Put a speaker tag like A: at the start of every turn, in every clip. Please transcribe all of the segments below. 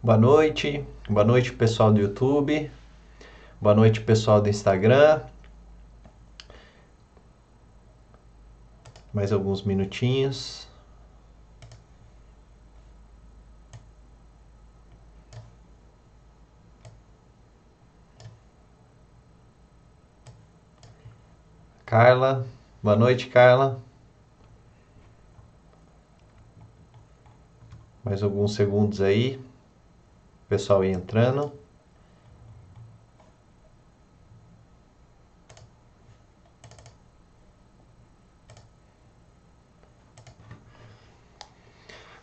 A: Boa noite, boa noite pessoal do YouTube, boa noite pessoal do Instagram. Mais alguns minutinhos. Carla, boa noite, Carla. Mais alguns segundos aí. Pessoal aí entrando.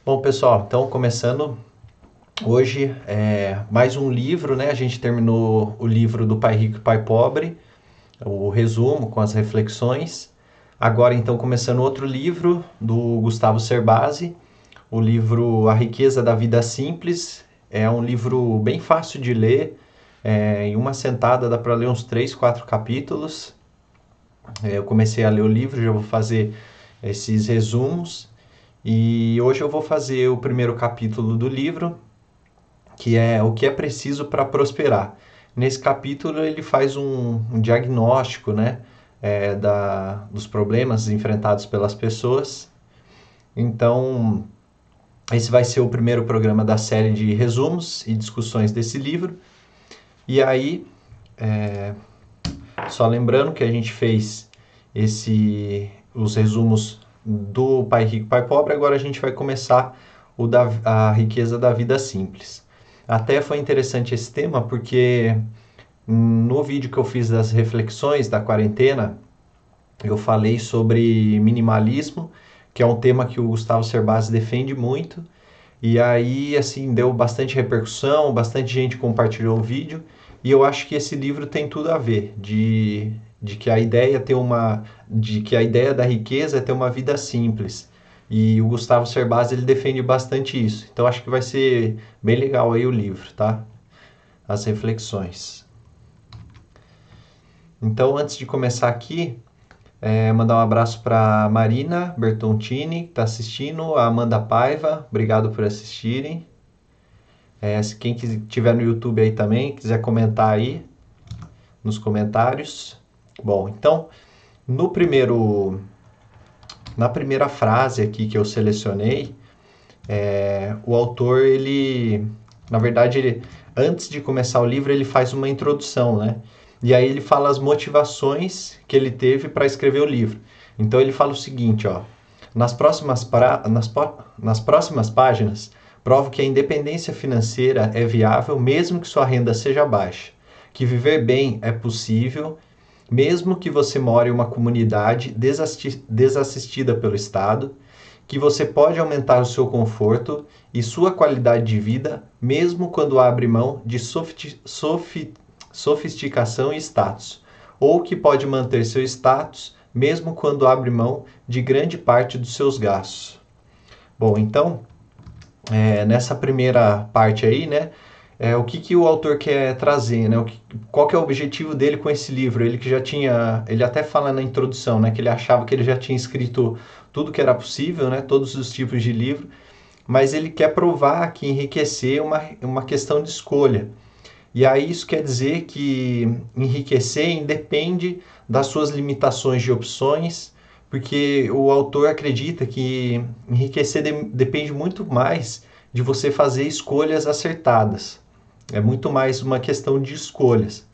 A: Bom, pessoal, então começando hoje é mais um livro, né? A gente terminou o livro do Pai Rico e Pai Pobre, o resumo com as reflexões. Agora, então, começando outro livro do Gustavo Cerbasi, o livro A Riqueza da Vida Simples. É um livro bem fácil de ler, é, em uma sentada dá para ler uns três, quatro capítulos. É, eu comecei a ler o livro, já vou fazer esses resumos. E hoje eu vou fazer o primeiro capítulo do livro, que é o que é preciso para prosperar. Nesse capítulo ele faz um, um diagnóstico, né, é, da, dos problemas enfrentados pelas pessoas. Então, esse vai ser o primeiro programa da série de resumos e discussões desse livro. E aí, é, só lembrando que a gente fez esse, os resumos do Pai Rico, Pai Pobre, agora a gente vai começar o da a riqueza da vida simples. Até foi interessante esse tema porque no vídeo que eu fiz das reflexões da quarentena, eu falei sobre minimalismo, que é um tema que o Gustavo Cerbasi defende muito. E aí, assim, deu bastante repercussão, bastante gente compartilhou o vídeo. E eu acho que esse livro tem tudo a ver, de de que a ideia ter uma de que a ideia da riqueza é ter uma vida simples. E o Gustavo Cerbasi ele defende bastante isso. Então acho que vai ser bem legal aí o livro, tá? As reflexões. Então antes de começar aqui, é, mandar um abraço para Marina Bertontini, que está assistindo, a Amanda Paiva, obrigado por assistirem. É, se quem estiver no YouTube aí também, quiser comentar aí nos comentários. Bom, então, no primeiro, na primeira frase aqui que eu selecionei, é, o autor, ele, na verdade, ele, antes de começar o livro, ele faz uma introdução, né? E aí ele fala as motivações que ele teve para escrever o livro. Então ele fala o seguinte, ó, nas próximas, pra, nas, nas próximas páginas, provo que a independência financeira é viável mesmo que sua renda seja baixa, que viver bem é possível mesmo que você more em uma comunidade desassistida pelo Estado, que você pode aumentar o seu conforto e sua qualidade de vida, mesmo quando abre mão de sofisticação e status, ou que pode manter seu status mesmo quando abre mão de grande parte dos seus gastos. Bom, então, é, nessa primeira parte aí, né, é, o que, que o autor quer trazer, né? Que, qual que é o objetivo dele com esse livro? Ele que já tinha, ele até fala na introdução, né, que ele achava que ele já tinha escrito tudo que era possível, né, todos os tipos de livro, mas ele quer provar que enriquecer é uma, uma questão de escolha. E aí isso quer dizer que enriquecer independe das suas limitações de opções, porque o autor acredita que enriquecer de, depende muito mais de você fazer escolhas acertadas. É muito mais uma questão de escolhas.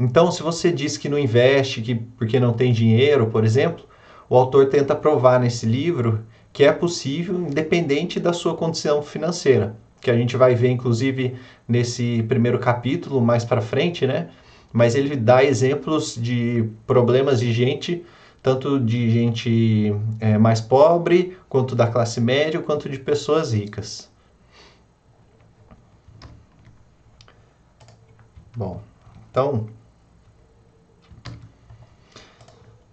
A: Então, se você diz que não investe que, porque não tem dinheiro, por exemplo, o autor tenta provar nesse livro que é possível, independente da sua condição financeira, que a gente vai ver, inclusive, nesse primeiro capítulo, mais para frente, né? Mas ele dá exemplos de problemas de gente, tanto de gente é, mais pobre, quanto da classe média, quanto de pessoas ricas. Bom, então,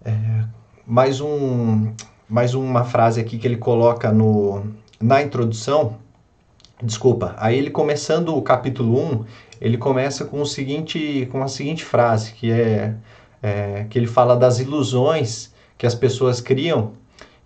A: é, mais, um, mais uma frase aqui que ele coloca no, na introdução. Desculpa, aí ele começando o capítulo 1, ele começa com, o seguinte, com a seguinte frase, que é, é que ele fala das ilusões que as pessoas criam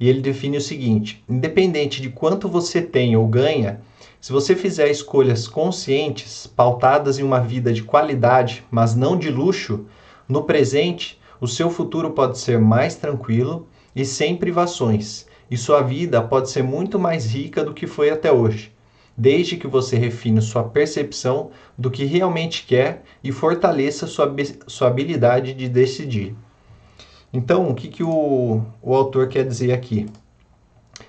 A: e ele define o seguinte: independente de quanto você tem ou ganha, se você fizer escolhas conscientes, pautadas em uma vida de qualidade, mas não de luxo, no presente, o seu futuro pode ser mais tranquilo e sem privações, e sua vida pode ser muito mais rica do que foi até hoje, desde que você refine sua percepção do que realmente quer e fortaleça sua, sua habilidade de decidir. Então, o que, que o, o autor quer dizer aqui?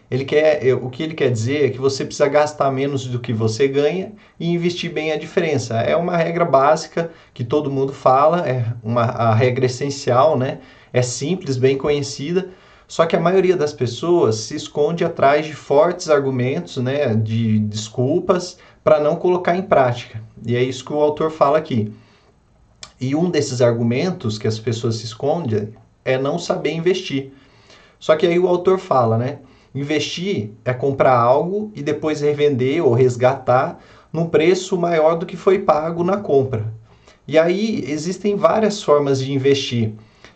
A: Ele quer, o que ele quer dizer é que você precisa gastar menos do que você ganha e investir bem a diferença. É uma regra básica que todo mundo fala, é uma a regra essencial, né? É simples, bem conhecida, só que a maioria das pessoas se esconde atrás de fortes argumentos, né, de desculpas para não colocar em prática. E é isso que o autor fala aqui. E um desses argumentos que as pessoas se escondem é não saber investir. Só que aí o autor fala, né? Investir é comprar algo e depois revender ou resgatar num preço maior do que foi pago na compra. E aí existem várias formas de investir.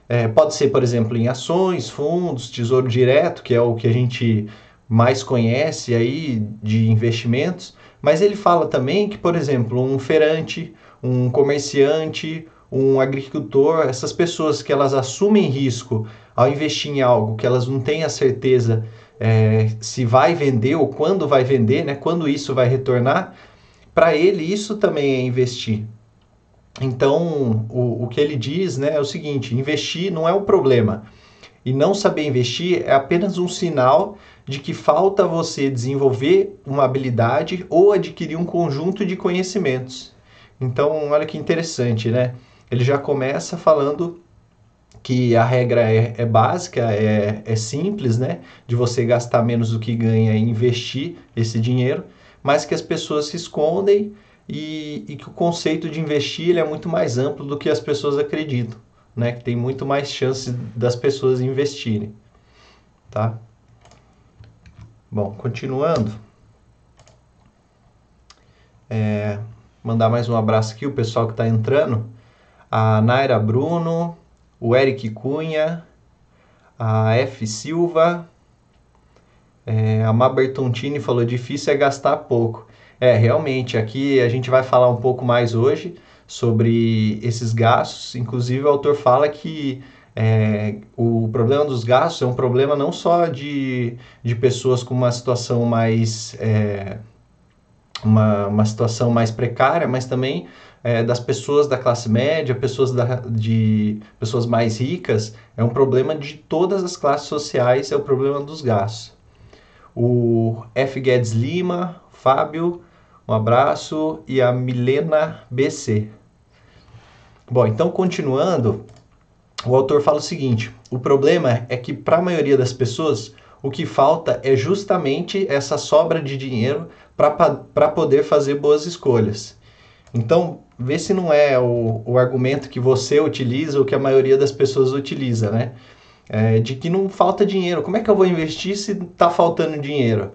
A: É, pode ser, por exemplo, em ações, fundos, tesouro direto, que é o que a gente mais conhece aí de investimentos, mas ele fala também que, por exemplo, um feirante, um comerciante, um agricultor, essas pessoas que elas assumem risco ao investir em algo que elas não têm a certeza é, se vai vender ou quando vai vender, né, quando isso vai retornar, para ele isso também é investir. Então, o, o que ele diz né, é o seguinte: investir não é o problema. E não saber investir é apenas um sinal de que falta você desenvolver uma habilidade ou adquirir um conjunto de conhecimentos. Então, olha que interessante, né? Ele já começa falando que a regra é, é básica, é, é, simples, né? De você gastar menos do que ganha e investir esse dinheiro, mas que as pessoas se escondem e, e que o conceito de investir é muito mais amplo do que as pessoas acreditam, né? Que tem muito mais chance das pessoas investirem, tá? Bom, continuando. É, mandar mais um abraço aqui, o pessoal que está entrando. A Naira Bruno, o Eric Cunha, a F. Silva, é, a Má Bertontini falou: difícil é gastar pouco. É, realmente, aqui a gente vai falar um pouco mais hoje sobre esses gastos. Inclusive, o autor fala que é, o problema dos gastos é um problema não só de, de pessoas com uma situação mais. É, uma, uma situação mais precária, mas também é, das pessoas da classe média, pessoas da, de pessoas mais ricas, é um problema de todas as classes sociais, é o problema dos gastos. O F. Guedes Lima, Fábio, um abraço, e a Milena BC. Bom, então continuando, o autor fala o seguinte: o problema é que para a maioria das pessoas o que falta é justamente essa sobra de dinheiro para poder fazer boas escolhas. Então, vê se não é o, o argumento que você utiliza ou que a maioria das pessoas utiliza, né? É, de que não falta dinheiro. Como é que eu vou investir se está faltando dinheiro?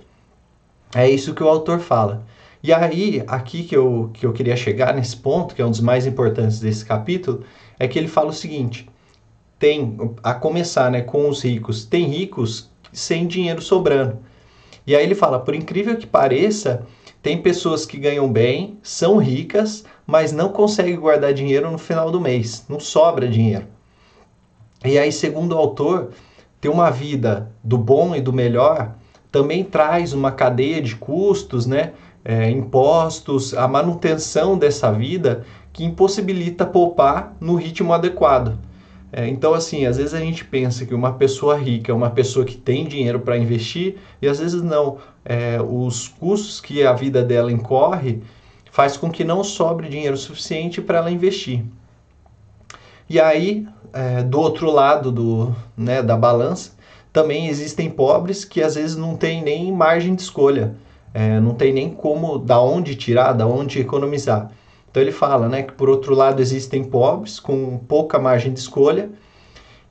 A: É isso que o autor fala. E aí, aqui que eu, que eu queria chegar nesse ponto, que é um dos mais importantes desse capítulo, é que ele fala o seguinte: tem, a começar né, com os ricos, tem ricos sem dinheiro sobrando. E aí ele fala: por incrível que pareça, tem pessoas que ganham bem, são ricas, mas não conseguem guardar dinheiro no final do mês, não sobra dinheiro. E aí, segundo o autor, ter uma vida do bom e do melhor também traz uma cadeia de custos, né? É, impostos, a manutenção dessa vida que impossibilita poupar no ritmo adequado. É, então, assim, às vezes a gente pensa que uma pessoa rica é uma pessoa que tem dinheiro para investir e às vezes não. É, os custos que a vida dela incorre faz com que não sobre dinheiro suficiente para ela investir. E aí, é, do outro lado do, né, da balança, também existem pobres que às vezes não têm nem margem de escolha, é, não tem nem como, da onde tirar, da onde economizar. Então ele fala, né, que por outro lado existem pobres com pouca margem de escolha,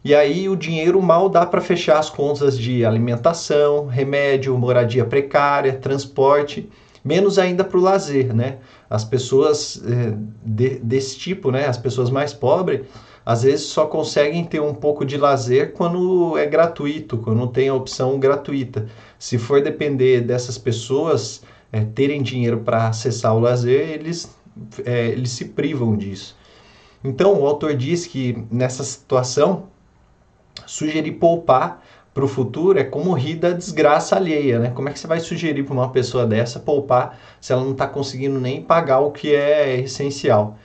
A: e aí o dinheiro mal dá para fechar as contas de alimentação, remédio, moradia precária, transporte, menos ainda para o lazer, né? As pessoas é, de, desse tipo, né, as pessoas mais pobres, às vezes só conseguem ter um pouco de lazer quando é gratuito, quando tem a opção gratuita. Se for depender dessas pessoas é, terem dinheiro para acessar o lazer, eles, é, eles se privam disso. Então, o autor diz que nessa situação, sugerir poupar para o futuro é como rir da desgraça alheia, né? Como é que você vai sugerir para uma pessoa dessa poupar se ela não está conseguindo nem pagar o que é essencial?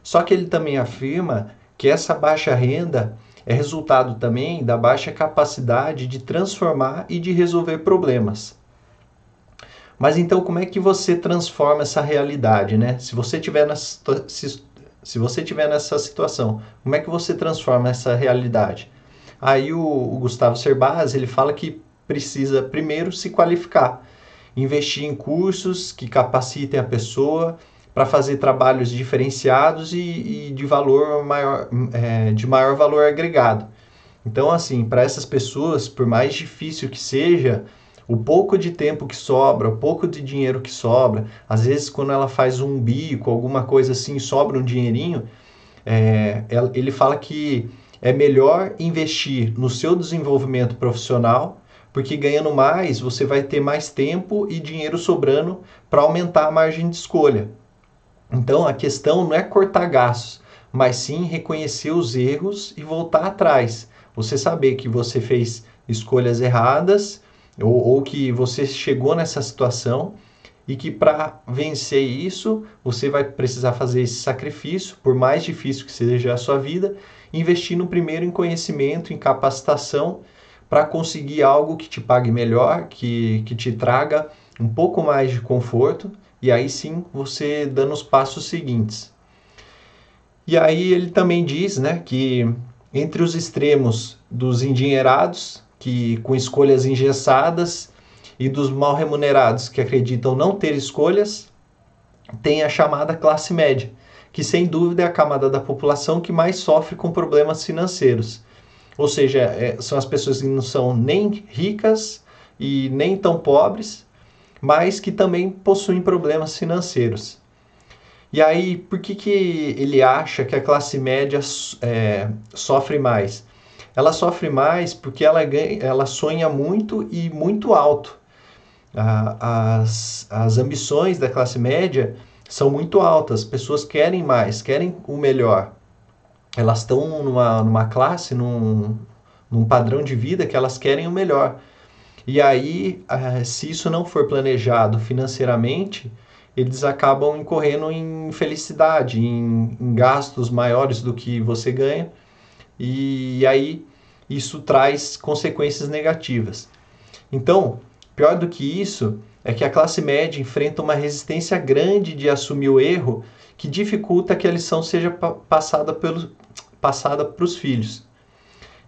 A: Só que ele também afirma que essa baixa renda é resultado também da baixa capacidade de transformar e de resolver problemas. Mas então como é que você transforma essa realidade, né? Se você tiver nessa, se, se você tiver nessa situação, como é que você transforma essa realidade? Aí o, o Gustavo Cerbasi, ele fala que precisa primeiro se qualificar, investir em cursos que capacitem a pessoa para fazer trabalhos diferenciados e, e de valor maior, é, de maior valor agregado. Então, assim, para essas pessoas, por mais difícil que seja, o pouco de tempo que sobra, o pouco de dinheiro que sobra, às vezes quando ela faz um bico, alguma coisa assim, sobra um dinheirinho, é, ele fala que é melhor investir no seu desenvolvimento profissional, porque ganhando mais você vai ter mais tempo e dinheiro sobrando para aumentar a margem de escolha. Então a questão não é cortar gastos, mas sim reconhecer os erros e voltar atrás. Você saber que você fez escolhas erradas ou, ou que você chegou nessa situação e que para vencer isso você vai precisar fazer esse sacrifício, por mais difícil que seja a sua vida, investindo primeiro em conhecimento, em capacitação, para conseguir algo que te pague melhor, que, que te traga um pouco mais de conforto, e aí sim você dando os passos seguintes. E aí ele também diz né, que entre os extremos dos endinheirados, que com escolhas engessadas, e dos mal remunerados, que acreditam não ter escolhas, tem a chamada classe média, que sem dúvida é a camada da população que mais sofre com problemas financeiros. Ou seja, é, são as pessoas que não são nem ricas e nem tão pobres, mas que também possuem problemas financeiros. E aí, por que, que ele acha que a classe média é, sofre mais? Ela sofre mais porque ela, ganha, ela sonha muito e muito alto. as, as ambições da classe média são muito altas, pessoas querem mais, querem o melhor. Elas estão numa, numa classe, num, num padrão de vida que elas querem o melhor. E aí, eh, se isso não for planejado financeiramente, eles acabam incorrendo em felicidade, em, em gastos maiores do que você ganha, e aí isso traz consequências negativas. Então, pior do que isso, é que a classe média enfrenta uma resistência grande de assumir o erro que dificulta que a lição seja passada para os filhos.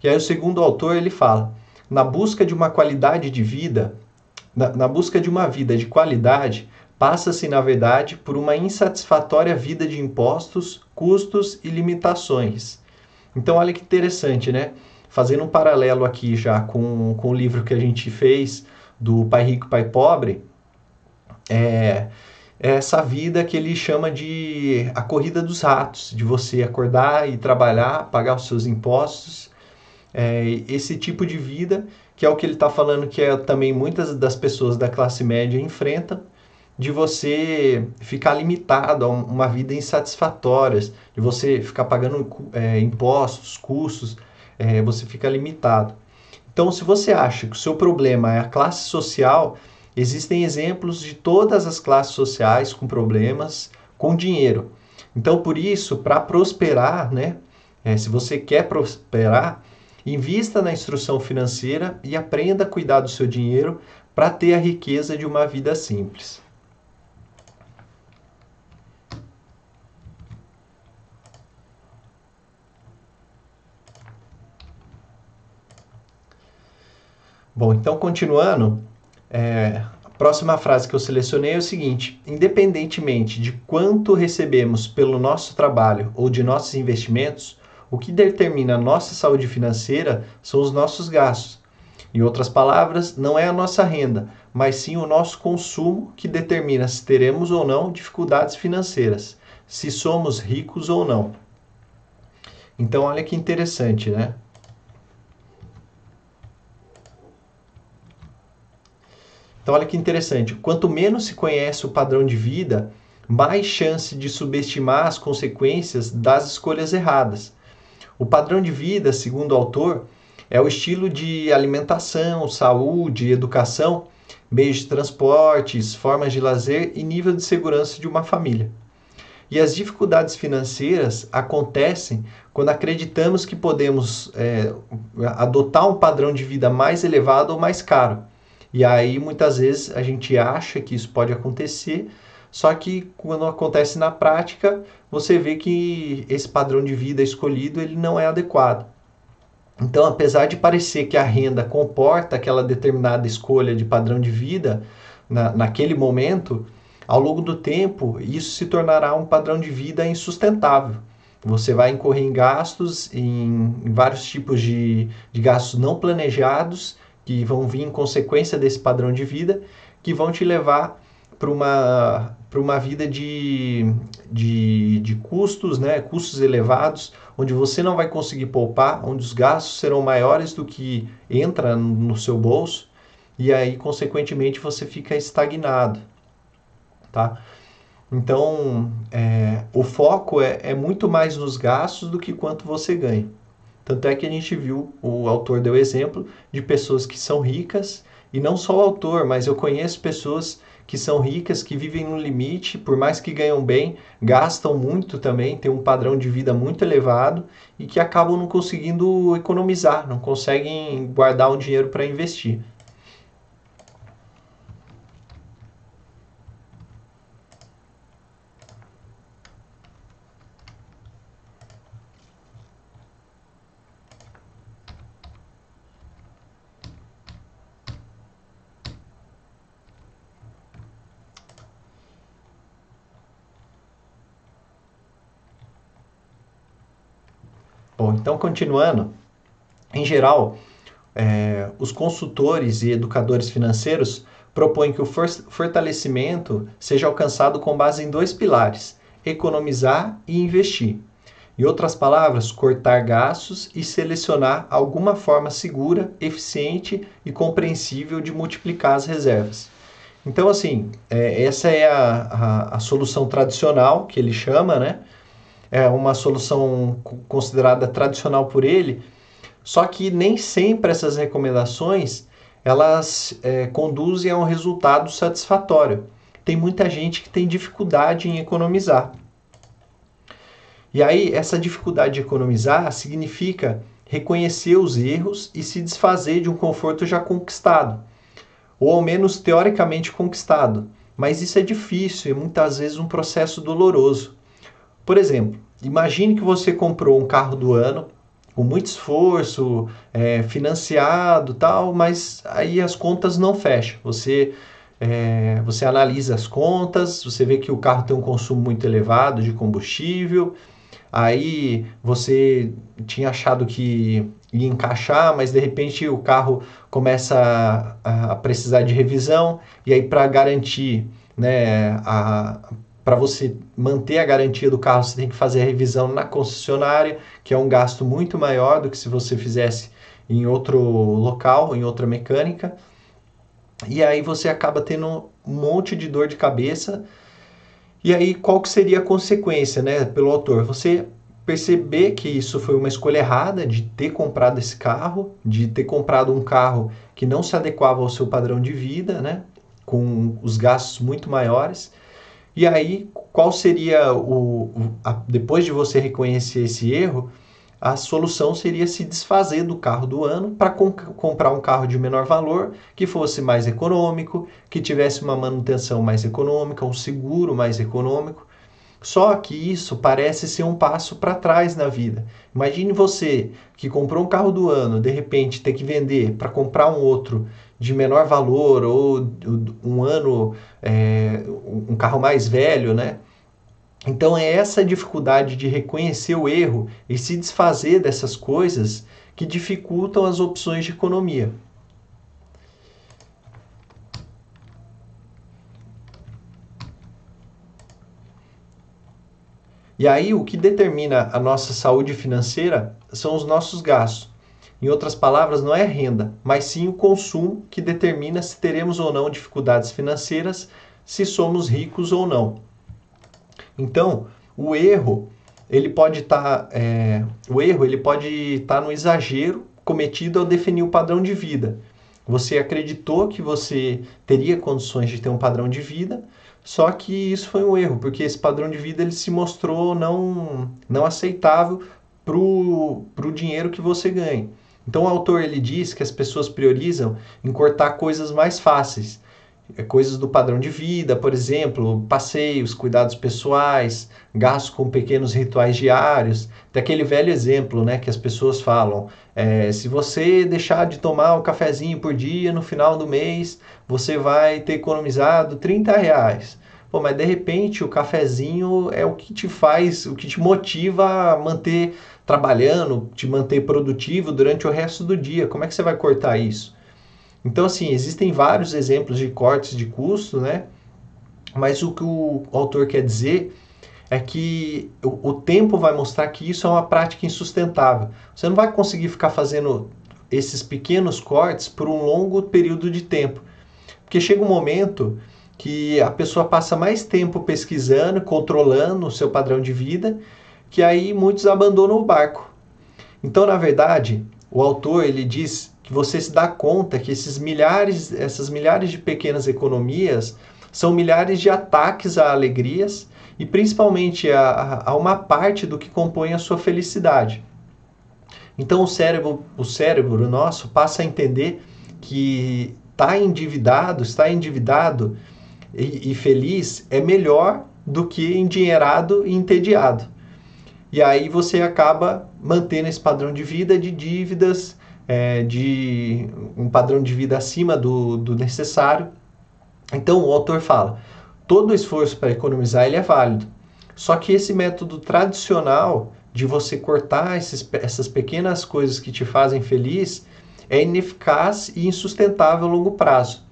A: E aí o segundo autor ele fala, na busca de uma qualidade de vida, na, na busca de uma vida de qualidade, passa-se na verdade por uma insatisfatória vida de impostos, custos e limitações. Então olha que interessante, né? Fazendo um paralelo aqui já com, com o livro que a gente fez do Pai Rico, Pai Pobre, é, é essa vida que ele chama de a corrida dos ratos, de você acordar e trabalhar, pagar os seus impostos, é, esse tipo de vida que é o que ele está falando que é também muitas das pessoas da classe média enfrentam, de você ficar limitado a uma vida insatisfatória, de você ficar pagando é, impostos, custos, é, você fica limitado. Então, se você acha que o seu problema é a classe social, existem exemplos de todas as classes sociais com problemas com dinheiro. Então, por isso, para prosperar, né, é, se você quer prosperar, invista na instrução financeira e aprenda a cuidar do seu dinheiro para ter a riqueza de uma vida simples. Bom, então continuando, é, a próxima frase que eu selecionei é o seguinte: independentemente de quanto recebemos pelo nosso trabalho ou de nossos investimentos, o que determina a nossa saúde financeira são os nossos gastos. Em outras palavras, não é a nossa renda, mas sim o nosso consumo que determina se teremos ou não dificuldades financeiras, se somos ricos ou não. Então, olha que interessante, né? Então, olha que interessante. Quanto menos se conhece o padrão de vida, mais chance de subestimar as consequências das escolhas erradas. O padrão de vida, segundo o autor, é o estilo de alimentação, saúde, educação, meios de transportes, formas de lazer e nível de segurança de uma família. E as dificuldades financeiras acontecem quando acreditamos que podemos é, adotar um padrão de vida mais elevado ou mais caro. E aí muitas vezes a gente acha que isso pode acontecer, só que quando acontece na prática, você vê que esse padrão de vida escolhido ele não é adequado. Então, apesar de parecer que a renda comporta aquela determinada escolha de padrão de vida na, naquele momento, ao longo do tempo, isso se tornará um padrão de vida insustentável. Você vai incorrer em gastos, em, em vários tipos de, de gastos não planejados, que vão vir em consequência desse padrão de vida, que vão te levar para uma, para uma vida de, de, de custos, né? custos elevados, onde você não vai conseguir poupar, onde os gastos serão maiores do que entra no seu bolso, e aí, consequentemente, você fica estagnado. Tá? Então, é, o foco é, é muito mais nos gastos do que quanto você ganha. Tanto é que a gente viu, o autor deu exemplo de pessoas que são ricas, e não só o autor, mas eu conheço pessoas que são ricas, que vivem no limite, por mais que ganham bem, gastam muito também, têm um padrão de vida muito elevado e que acabam não conseguindo economizar, não conseguem guardar um dinheiro para investir. Então continuando, em geral, é, os consultores e educadores financeiros propõem que o fortalecimento seja alcançado com base em dois pilares: economizar e investir. Em outras palavras, cortar gastos e selecionar alguma forma segura, eficiente e compreensível de multiplicar as reservas. Então, assim, é, essa é a, a, a solução tradicional que ele chama, né? É uma solução considerada tradicional por ele, só que nem sempre essas recomendações elas é, conduzem a um resultado satisfatório. Tem muita gente que tem dificuldade em economizar. E aí, essa dificuldade de economizar significa reconhecer os erros e se desfazer de um conforto já conquistado, ou ao menos teoricamente conquistado. Mas isso é difícil e muitas vezes um processo doloroso. Por exemplo, imagine que você comprou um carro do ano com muito esforço, é, financiado tal, mas aí as contas não fecham. Você é, você analisa as contas, você vê que o carro tem um consumo muito elevado de combustível, aí você tinha achado que ia encaixar, mas de repente o carro começa a, a precisar de revisão, e aí para garantir né, a, para você manter a garantia do carro, você tem que fazer a revisão na concessionária, que é um gasto muito maior do que se você fizesse em outro local, em outra mecânica. E aí você acaba tendo um monte de dor de cabeça. E aí qual que seria a consequência, né, pelo autor? Você perceber que isso foi uma escolha errada de ter comprado esse carro, de ter comprado um carro que não se adequava ao seu padrão de vida, né, com os gastos muito maiores e aí, qual seria o. A, depois de você reconhecer esse erro, a solução seria se desfazer do carro do ano para com, comprar um carro de menor valor, que fosse mais econômico, que tivesse uma manutenção mais econômica, um seguro mais econômico. Só que isso parece ser um passo para trás na vida. Imagine você que comprou um carro do ano, de repente ter que vender para comprar um outro de menor valor ou um ano, é, um carro mais velho, né? Então é essa dificuldade de reconhecer o erro e se desfazer dessas coisas que dificultam as opções de economia. E aí o que determina a nossa saúde financeira são os nossos gastos. Em outras palavras, não é renda, mas sim o consumo que determina se teremos ou não dificuldades financeiras, se somos ricos ou não. Então, o erro ele pode estar tá, é, o erro ele pode estar tá no exagero cometido ao definir o padrão de vida. Você acreditou que você teria condições de ter um padrão de vida, só que isso foi um erro, porque esse padrão de vida ele se mostrou não, não aceitável para o dinheiro que você ganha. Então o autor ele diz que as pessoas priorizam em cortar coisas mais fáceis, é, coisas do padrão de vida, por exemplo, passeios, cuidados pessoais, gastos com pequenos rituais diários. Tem aquele velho exemplo, né, que as pessoas falam: é, se você deixar de tomar um cafezinho por dia no final do mês, você vai ter economizado 30 reais. Pô, mas de repente o cafezinho é o que te faz, o que te motiva a manter trabalhando, te manter produtivo durante o resto do dia. Como é que você vai cortar isso? Então, assim, existem vários exemplos de cortes de custo, né? Mas o que o autor quer dizer é que o, tempo vai mostrar que isso é uma prática insustentável. Você não vai conseguir ficar fazendo esses pequenos cortes por um longo período de tempo. Porque chega um momento que a pessoa passa mais tempo pesquisando, controlando o seu padrão de vida, que aí muitos abandonam o barco. Então, na verdade, o autor ele diz que você se dá conta que esses milhares, essas milhares de pequenas economias são milhares de ataques a alegrias e principalmente a, a uma parte do que compõe a sua felicidade. Então o cérebro, o cérebro nosso passa a entender que estar tá endividado, estar endividado e, e feliz é melhor do que endinheirado e entediado. E aí você acaba mantendo esse padrão de vida de dívidas é, de um padrão de vida acima do, do necessário. Então o autor fala, todo esforço para economizar ele é válido. Só que esse método tradicional de você cortar esses, essas pequenas coisas que te fazem feliz é ineficaz e insustentável a longo prazo.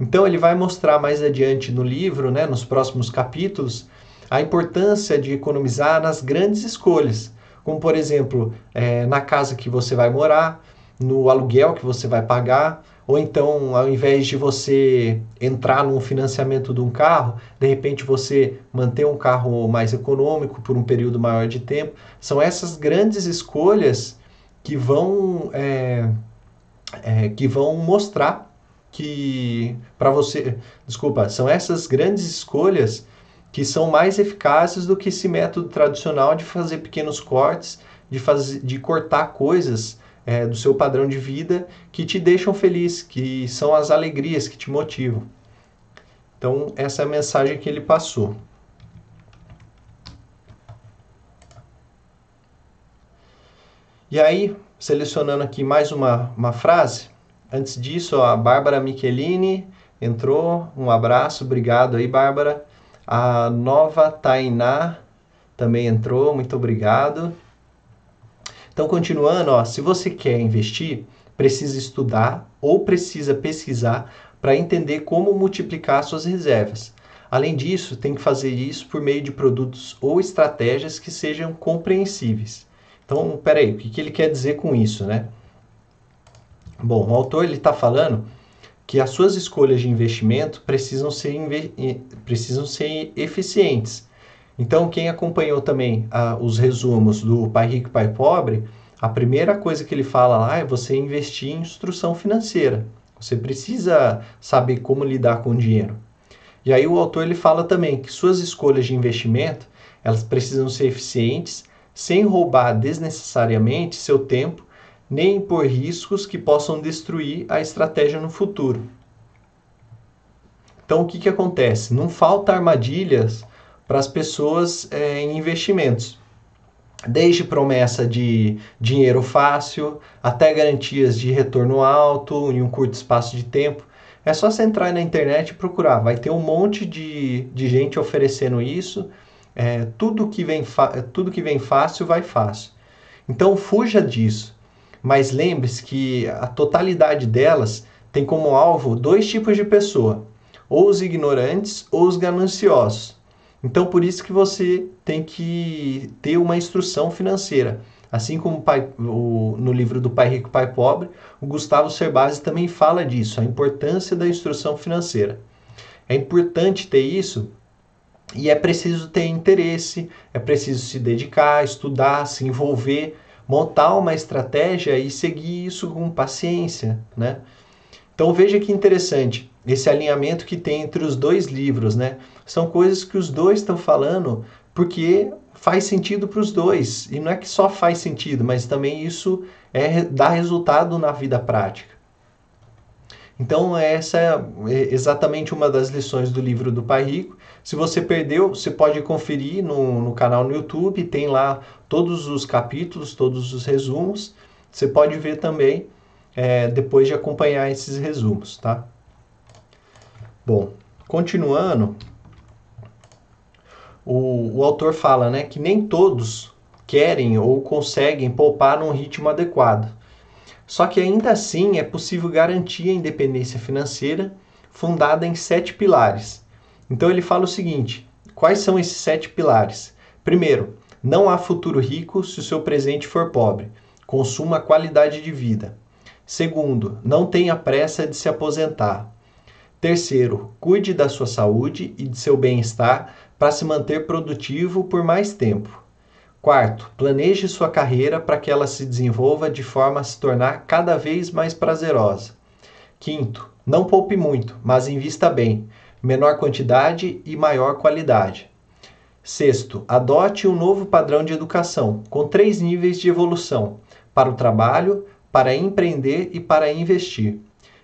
A: Então ele vai mostrar mais adiante no livro, né, nos próximos capítulos, a importância de economizar nas grandes escolhas, como por exemplo é, na casa que você vai morar, no aluguel que você vai pagar, ou então, ao invés de você entrar num financiamento de um carro, de repente você manter um carro mais econômico por um período maior de tempo. São essas grandes escolhas que vão, é, é, que vão mostrar que para você, desculpa, são essas grandes escolhas que são mais eficazes do que esse método tradicional de fazer pequenos cortes, de, fazer, de cortar coisas é, do seu padrão de vida que te deixam feliz, que são as alegrias que te motivam. Então, essa é a mensagem que ele passou. E aí, selecionando aqui mais uma, uma frase, antes disso, a Bárbara Michelini entrou, um abraço, obrigado aí, Bárbara. A Nova Tainá também entrou, muito obrigado. Então, continuando, ó, se você quer investir, precisa estudar ou precisa pesquisar para entender como multiplicar suas reservas. Além disso, tem que fazer isso por meio de produtos ou estratégias que sejam compreensíveis. Então, peraí, o que ele quer dizer com isso, né? Bom, o autor ele está falando que as suas escolhas de investimento precisam ser, precisam ser eficientes então, quem acompanhou também os resumos do Pai Rico Pai Pobre, a primeira coisa que ele fala lá é você investir em instrução financeira. Você precisa saber como lidar com o dinheiro. E aí o autor ele fala também que suas escolhas de investimento, elas precisam ser eficientes, sem roubar desnecessariamente seu tempo, nem impor riscos que possam destruir a estratégia no futuro. Então o que, que acontece? Não falta armadilhas para as pessoas é, em investimentos. Desde promessa de dinheiro fácil até garantias de retorno alto em um curto espaço de tempo. É só você entrar na internet e procurar. Vai ter um monte de, de gente oferecendo isso. É, tudo, que vem tudo que vem fácil vai fácil. Então fuja disso. Mas lembre-se que a totalidade delas tem como alvo dois tipos de pessoa: ou os ignorantes ou os gananciosos. Então, por isso que você tem que ter uma instrução financeira. Assim como o pai, o, no livro do Pai Rico, Pai Pobre, o Gustavo Cerbasi também fala disso, a importância da instrução financeira. É importante ter isso e é preciso ter interesse, é preciso se dedicar, estudar, se envolver, montar uma estratégia e seguir isso com paciência, né? Então veja que interessante esse alinhamento que tem entre os dois livros, né? São coisas que os dois estão falando porque faz sentido para os dois. E não é que só faz sentido, mas também isso é, dá resultado na vida prática. Então, essa é exatamente uma das lições do livro do Pai Rico. Se você perdeu, você pode conferir no, no canal no YouTube, tem lá todos os capítulos, todos os resumos. Você pode ver também é, depois de acompanhar esses resumos, tá? Bom, continuando, o, o autor fala né, que nem todos querem ou conseguem poupar num ritmo adequado. Só que ainda assim é possível garantir a independência financeira fundada em sete pilares. Então ele fala o seguinte: quais são esses sete pilares? Primeiro, não há futuro rico se o seu presente for pobre. Consuma qualidade de vida. Segundo, não tenha pressa de se aposentar. Terceiro, cuide da sua saúde e de seu bem-estar para se manter produtivo por mais tempo. Quarto, planeje sua carreira para que ela se desenvolva de forma a se tornar cada vez mais prazerosa. Quinto, não poupe muito, mas invista bem, menor quantidade e maior qualidade. Sexto, adote um novo padrão de educação, com três níveis de evolução: para o trabalho, para empreender e para investir.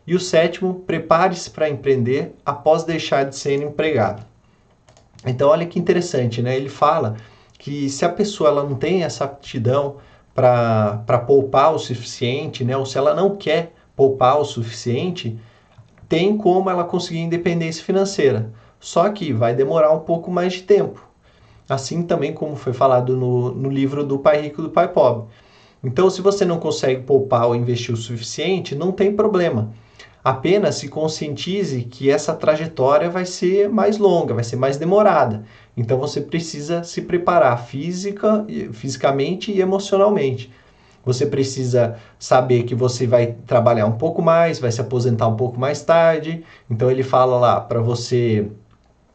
A: E o sétimo, prepare-se para empreender após deixar de ser empregado. Então, olha que interessante, né? Ele fala que se a pessoa ela não tem essa aptidão para poupar o suficiente, né? Ou se ela não quer poupar o suficiente, tem como ela conseguir independência financeira. Só que vai demorar um pouco mais de tempo. Assim também como foi falado no, no livro do Pai Rico e do Pai Pobre. Então, se você não consegue poupar ou investir o suficiente, não tem problema. Apenas se conscientize que essa trajetória vai ser mais longa, vai ser mais demorada. Então você precisa se preparar física, fisicamente e emocionalmente. Você precisa saber que você vai trabalhar um pouco mais, vai se aposentar um pouco mais tarde. Então ele fala lá para você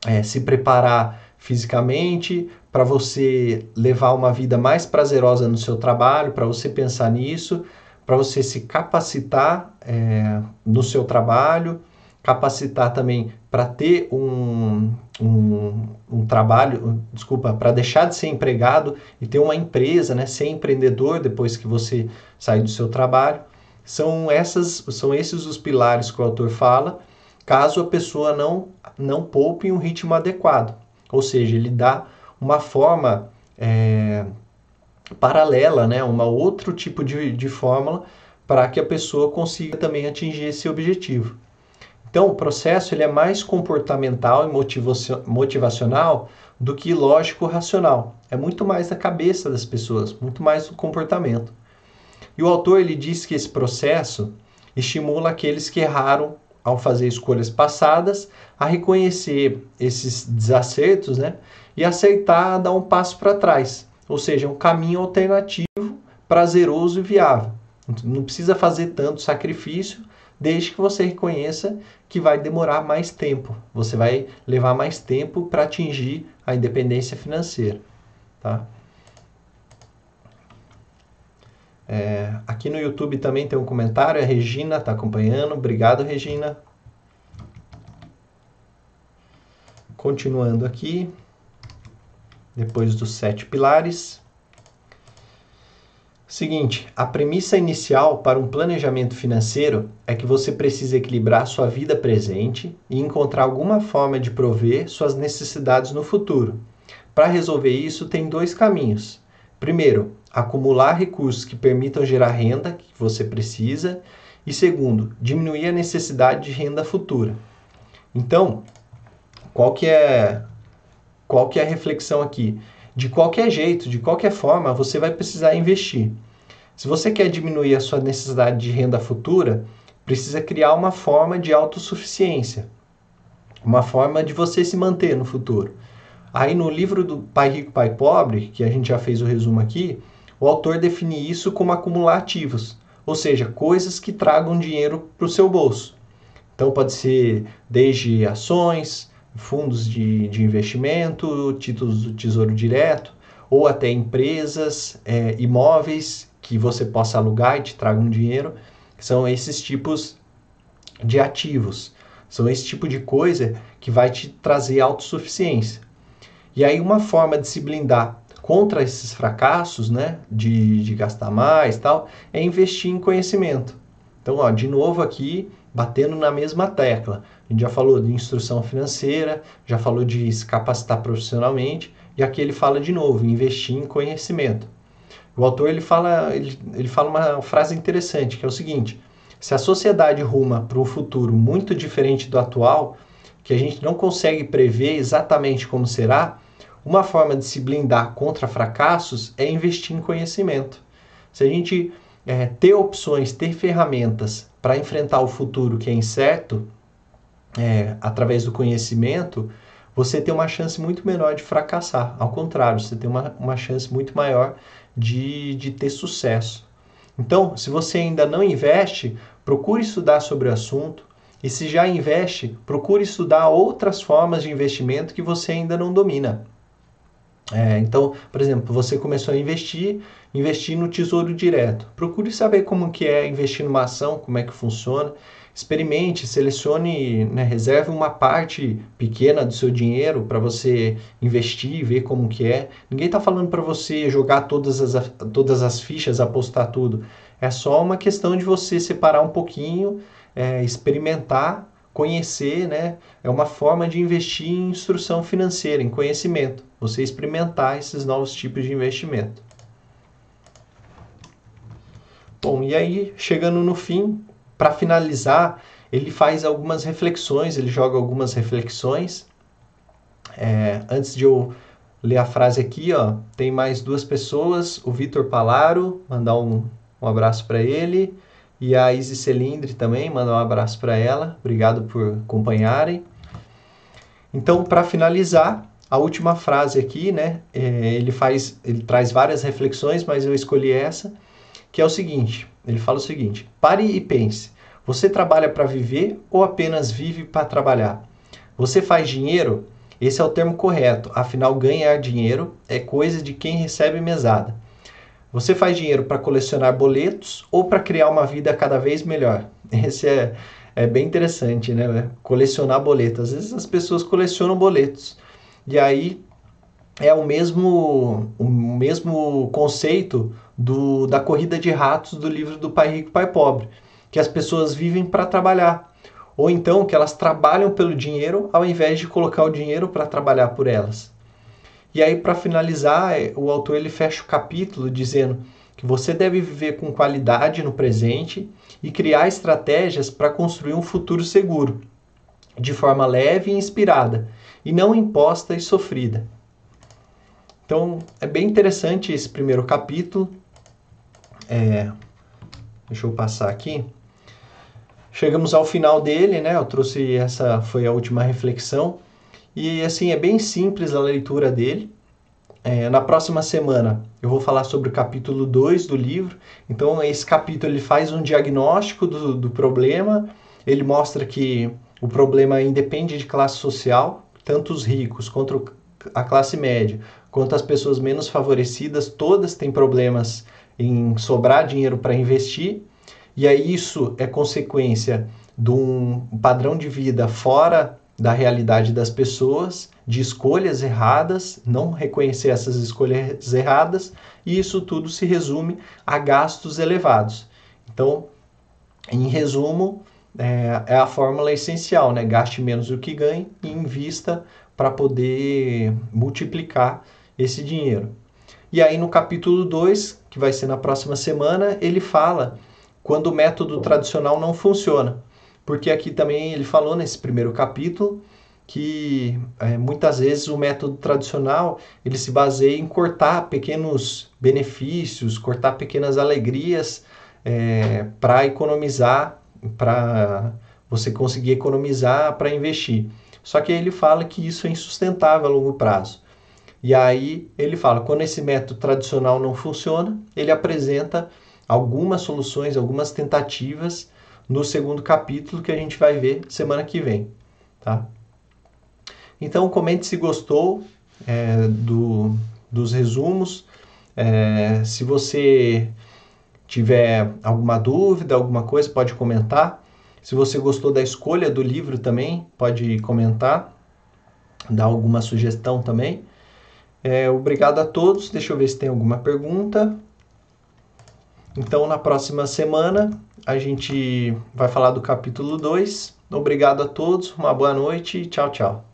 A: é, se preparar fisicamente, para você levar uma vida mais prazerosa no seu trabalho, para você pensar nisso para você se capacitar é, no seu trabalho, capacitar também para ter um, um, um trabalho, desculpa, para deixar de ser empregado e ter uma empresa, né, ser empreendedor depois que você sair do seu trabalho. São, essas, são esses os pilares que o autor fala, caso a pessoa não, não poupe em um ritmo adequado. Ou seja, ele dá uma forma é, paralela, né, uma outro tipo de, de fórmula para que a pessoa consiga também atingir esse objetivo. Então, o processo ele é mais comportamental e motivacional do que lógico-racional. É muito mais da cabeça das pessoas, muito mais do comportamento. E o autor ele diz que esse processo estimula aqueles que erraram ao fazer escolhas passadas a reconhecer esses desacertos né, e aceitar dar um passo para trás ou seja, um caminho alternativo, prazeroso e viável. Não precisa fazer tanto sacrifício, desde que você reconheça que vai demorar mais tempo. Você vai levar mais tempo para atingir a independência financeira. Tá? É, aqui no YouTube também tem um comentário, a Regina está acompanhando. Obrigado, Regina. Continuando aqui depois dos sete pilares. Seguinte, a premissa inicial para um planejamento financeiro é que você precisa equilibrar sua vida presente e encontrar alguma forma de prover suas necessidades no futuro. Para resolver isso, tem dois caminhos. Primeiro, acumular recursos que permitam gerar renda que você precisa, e segundo, diminuir a necessidade de renda futura. Então, qual que é qual que é a reflexão aqui? De qualquer jeito, de qualquer forma, você vai precisar investir. Se você quer diminuir a sua necessidade de renda futura, precisa criar uma forma de autossuficiência, uma forma de você se manter no futuro. Aí no livro do Pai Rico, Pai Pobre, que a gente já fez o resumo aqui, o autor define isso como acumular ativos, ou seja, coisas que tragam dinheiro para o seu bolso. Então pode ser desde ações, fundos de, de investimento, títulos do Tesouro Direto, ou até empresas, é, imóveis que você possa alugar e te tragam dinheiro. São esses tipos de ativos. São esse tipo de coisa que vai te trazer autossuficiência. E aí uma forma de se blindar contra esses fracassos, né, de, de gastar mais tal, é investir em conhecimento. Então, ó, de novo aqui, batendo na mesma tecla. A gente já falou de instrução financeira, já falou de se capacitar profissionalmente, e aqui ele fala de novo, investir em conhecimento. O autor ele fala, ele, ele fala uma frase interessante, que é o seguinte: se a sociedade ruma para um futuro muito diferente do atual, que a gente não consegue prever exatamente como será, uma forma de se blindar contra fracassos é investir em conhecimento. Se a gente é, ter opções, ter ferramentas para enfrentar o futuro que é incerto, é, através do conhecimento, você tem uma chance muito menor de fracassar. Ao contrário, você tem uma, uma chance muito maior de, de ter sucesso. Então, se você ainda não investe, procure estudar sobre o assunto. E se já investe, procure estudar outras formas de investimento que você ainda não domina. É, então, por exemplo, você começou a investir, investir no tesouro direto. Procure saber como que é investir numa ação, como é que funciona. Experimente, selecione, né, reserve uma parte pequena do seu dinheiro para você investir, ver como que é. Ninguém está falando para você jogar todas as, todas as fichas, apostar tudo. É só uma questão de você separar um pouquinho, é, experimentar conhecer, né? É uma forma de investir em instrução financeira, em conhecimento. Você experimentar esses novos tipos de investimento. Bom, e aí, chegando no fim, para finalizar, ele faz algumas reflexões, ele joga algumas reflexões. É, antes de eu ler a frase aqui, ó, tem mais duas pessoas, o Vitor Palaro, mandar um, um abraço para ele. E a Isis Celindre também, manda um abraço para ela. Obrigado por acompanharem. Então, para finalizar, a última frase aqui, né? É, ele faz, ele traz várias reflexões, mas eu escolhi essa, que é o seguinte. Ele fala o seguinte: pare e pense. Você trabalha para viver ou apenas vive para trabalhar? Você faz dinheiro? Esse é o termo correto. Afinal, ganhar dinheiro é coisa de quem recebe mesada. Você faz dinheiro para colecionar boletos ou para criar uma vida cada vez melhor? Esse é, é bem interessante, né? Colecionar boletos. Às vezes as pessoas colecionam boletos. E aí é o mesmo, o mesmo conceito do, da corrida de ratos do livro do Pai Rico Pai Pobre, que as pessoas vivem para trabalhar. Ou então que elas trabalham pelo dinheiro ao invés de colocar o dinheiro para trabalhar por elas. E aí, para finalizar, é, o autor ele fecha o capítulo dizendo que você deve viver com qualidade no presente e criar estratégias para construir um futuro seguro, de forma leve e inspirada, e não imposta e sofrida. Então, é bem interessante esse primeiro capítulo. É, deixa eu passar aqui. Chegamos ao final dele, né? Eu trouxe essa foi a última reflexão. E assim, é bem simples a leitura dele. É, na próxima semana eu vou falar sobre o capítulo 2 do livro. Então, esse capítulo ele faz um diagnóstico do, do problema, ele mostra que o problema independe de classe social, tanto os ricos quanto a classe média, quanto as pessoas menos favorecidas, todas têm problemas em sobrar dinheiro para investir, e aí isso é consequência de um padrão de vida fora da realidade das pessoas, de escolhas erradas, não reconhecer essas escolhas erradas, e isso tudo se resume a gastos elevados. Então, em resumo, é, é a fórmula essencial, né? Gaste menos do que ganhe e invista para poder multiplicar esse dinheiro. E aí no capítulo 2, que vai ser na próxima semana, ele fala quando o método tradicional não funciona porque aqui também ele falou nesse primeiro capítulo que é, muitas vezes o método tradicional ele se baseia em cortar pequenos benefícios, cortar pequenas alegrias é, para economizar, para você conseguir economizar para investir. Só que ele fala que isso é insustentável a longo prazo. E aí ele fala, quando esse método tradicional não funciona, ele apresenta algumas soluções, algumas tentativas no segundo capítulo que a gente vai ver semana que vem, tá? Então comente se gostou é, do, dos resumos. É, se você tiver alguma dúvida, alguma coisa, pode comentar. Se você gostou da escolha do livro também, pode comentar, dar alguma sugestão também. É, obrigado a todos. Deixa eu ver se tem alguma pergunta. Então, na próxima semana, a gente vai falar do capítulo 2. Obrigado a todos, uma boa noite tchau, tchau.